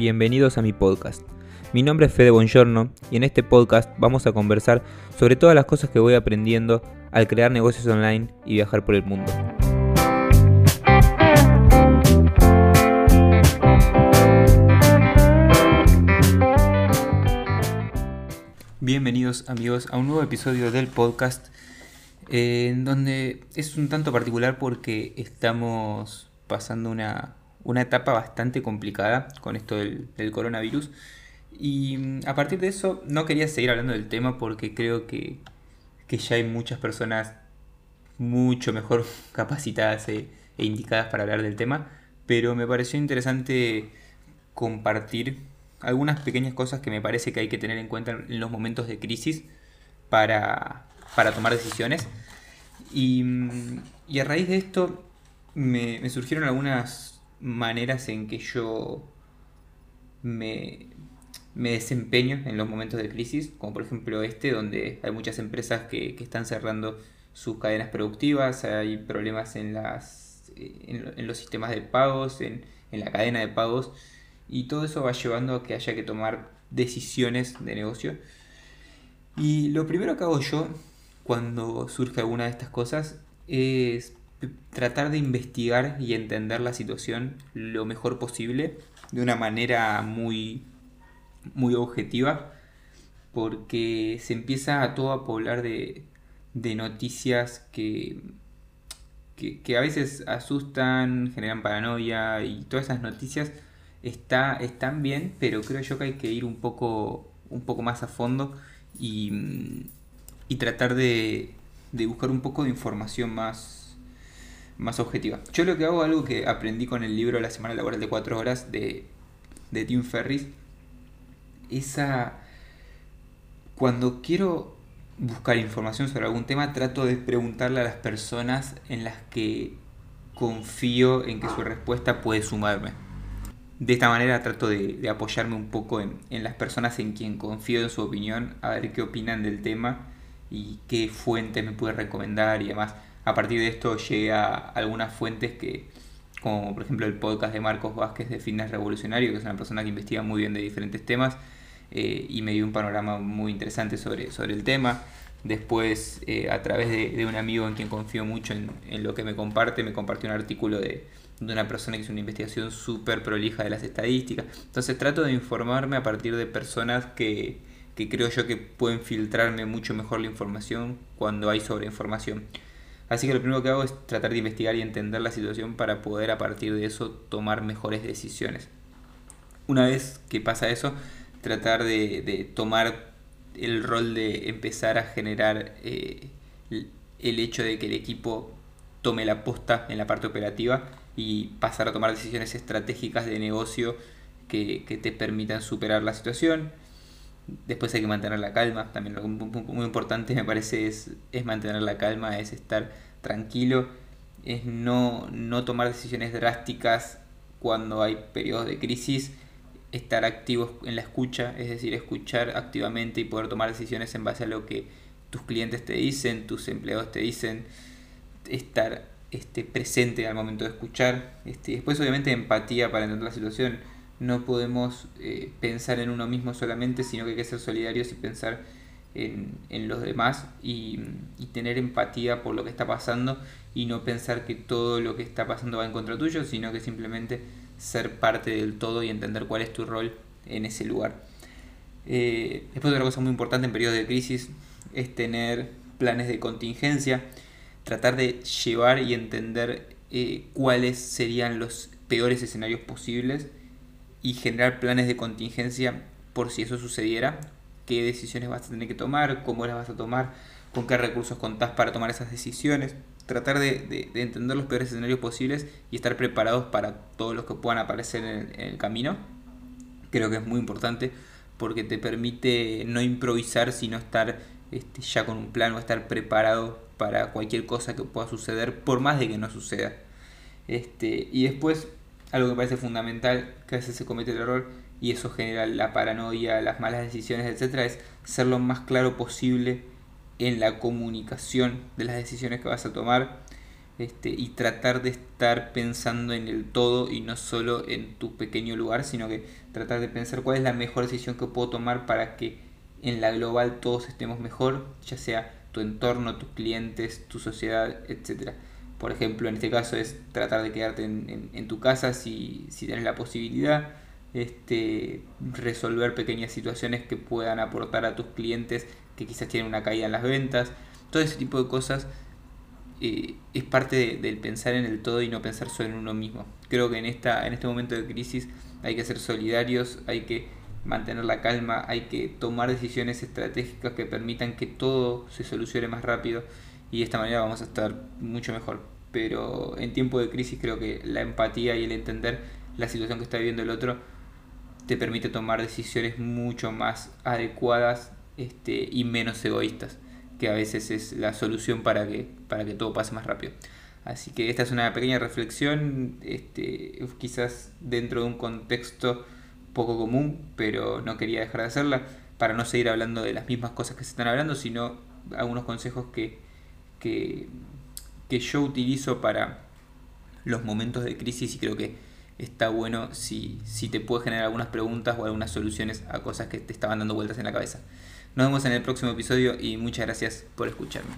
bienvenidos a mi podcast. Mi nombre es Fede Bongiorno y en este podcast vamos a conversar sobre todas las cosas que voy aprendiendo al crear negocios online y viajar por el mundo. Bienvenidos amigos a un nuevo episodio del podcast eh, en donde es un tanto particular porque estamos pasando una, etapa bastante complicada con esto del, coronavirus y mm, a partir de eso no quería seguir hablando del tema porque creo que, ya hay muchas personas mucho mejor capacitadas e, e indicadas para hablar del tema, pero me pareció interesante compartir algunas pequeñas cosas que me parece que hay que tener en cuenta en los momentos de crisis para, tomar decisiones. Y, a raíz de esto me, surgieron algunas maneras en que yo me, desempeño en los momentos de crisis, como por ejemplo este, donde hay muchas empresas que, están cerrando sus cadenas productivas, hay problemas en, las, en, los sistemas de pagos, en, en la cadena de pagos y todo eso va llevando a que haya que tomar decisiones de negocio. Y lo primero que hago yo cuando surge alguna de estas cosas es tratar de investigar y entender la situación lo mejor posible de una manera muy muy objetiva porque se empieza a todo a poblar de, de noticias que, que, que, a veces asustan, generan paranoia y todas esas noticias está, están bien, pero creo yo que hay que ir un poco, un poco más a fondo y, y tratar de, de, buscar un poco de información más, más objetiva. Yo lo que hago, algo que aprendí con el libro La Semana Laboral de 4 Horas de, de Tim Ferris, esa... Cuando quiero buscar información sobre algún tema, trato de preguntarle a las personas en las que confío en que su respuesta puede sumarme de esta manera trato de, apoyarme un poco en, las personas en quien confío en su opinión, a ver qué opinan del tema y qué fuentes me puede recomendar y demás. A partir de esto llegué a algunas fuentes que, como por ejemplo el podcast de Marcos Vázquez de Fitness Revolucionario, que es una persona que investiga muy bien de diferentes temas eh, y me dio un panorama muy interesante sobre, sobre el tema. Después, eh, a través de, un amigo en quien confío mucho en, lo que me comparte, me compartió un artículo de, de una persona que hizo una investigación súper prolija de las estadísticas. Entonces trato de informarme a partir de personas que, creo yo que pueden filtrarme mucho mejor la información cuando hay sobreinformación. Así que lo primero que hago es tratar de investigar y entender la situación para poder a partir de eso tomar mejores decisiones. Una vez que pasa eso, tratar de, tomar el rol de empezar a generar eh, el hecho de que el equipo tome la posta en la parte operativa y pasar a tomar decisiones estratégicas de negocio que, te permitan superar la situación. Después hay que mantener la calma, también lo muy importante me parece es, es mantener la calma, es estar tranquilo, es no, no tomar decisiones drásticas cuando hay periodos de crisis, estar activos en la escucha, es decir, escuchar activamente y poder tomar decisiones en base a lo que tus clientes te dicen, tus empleados te dicen, estar este, presente al momento de escuchar. Este, después obviamente empatía para entender la situación. No podemos eh, pensar en uno mismo solamente, sino que hay que ser solidarios y pensar en, los demás y, tener empatía por lo que está pasando y no pensar que todo lo que está pasando va en contra tuyo, sino que simplemente ser parte del todo y entender cuál es tu rol en ese lugar. Eh, después otra cosa muy importante en periodos de crisis es tener planes de contingencia tratar de llevar y entender eh, cuáles serían los peores escenarios posibles y generar planes de contingencia por si eso sucediera, qué decisiones vas a tener que tomar, cómo las vas a tomar, con qué recursos contás para tomar esas decisiones, tratar de, entender los peores escenarios posibles y estar preparados para todos los que puedan aparecer en el, camino. Creo que es muy importante porque te permite no improvisar, sino estar este, ya con un plan o estar preparado para cualquier cosa que pueda suceder, por más de que no suceda. Este, y después, algo que me parece fundamental, que a veces se comete el error, y eso genera la paranoia, las malas decisiones, etcétera, es ser lo más claro posible en la comunicación de las decisiones que vas a tomar. este, y tratar de estar pensando en el todo y no solo en tu pequeño lugar, sino que tratar de pensar cuál es la mejor decisión que puedo tomar para que en la global todos estemos mejor, ya sea tu entorno, tus clientes, tu sociedad, etc. Por ejemplo, en este caso es tratar de quedarte en, tu casa si, si tienes la posibilidad, este, resolver pequeñas situaciones que puedan aportar a tus clientes que quizás tienen una caída en las ventas, todo ese tipo de cosas eh, es parte del pensar en el todo y no pensar solo en uno mismo. Creo que en, esta, en este momento de crisis hay que ser solidarios, hay que mantener la calma, hay que tomar decisiones estratégicas que permitan que todo se solucione más rápido y de esta manera vamos a estar mucho mejor. Pero en tiempo de crisis creo que la empatía y el entender la situación que está viviendo el otro te permite tomar decisiones mucho más adecuadas este, y menos egoístas, que a veces es la solución para que, para que todo pase más rápido. Así que esta es una pequeña reflexión, este, quizás dentro de un contexto poco común, pero no quería dejar de hacerla para no seguir hablando de las mismas cosas que se están hablando, sino algunos consejos que, que, que yo utilizo para los momentos de crisis y creo que está bueno si, si te puede generar algunas preguntas o algunas soluciones a cosas que te estaban dando vueltas en la cabeza. Nos vemos en el próximo episodio y muchas gracias por escucharme.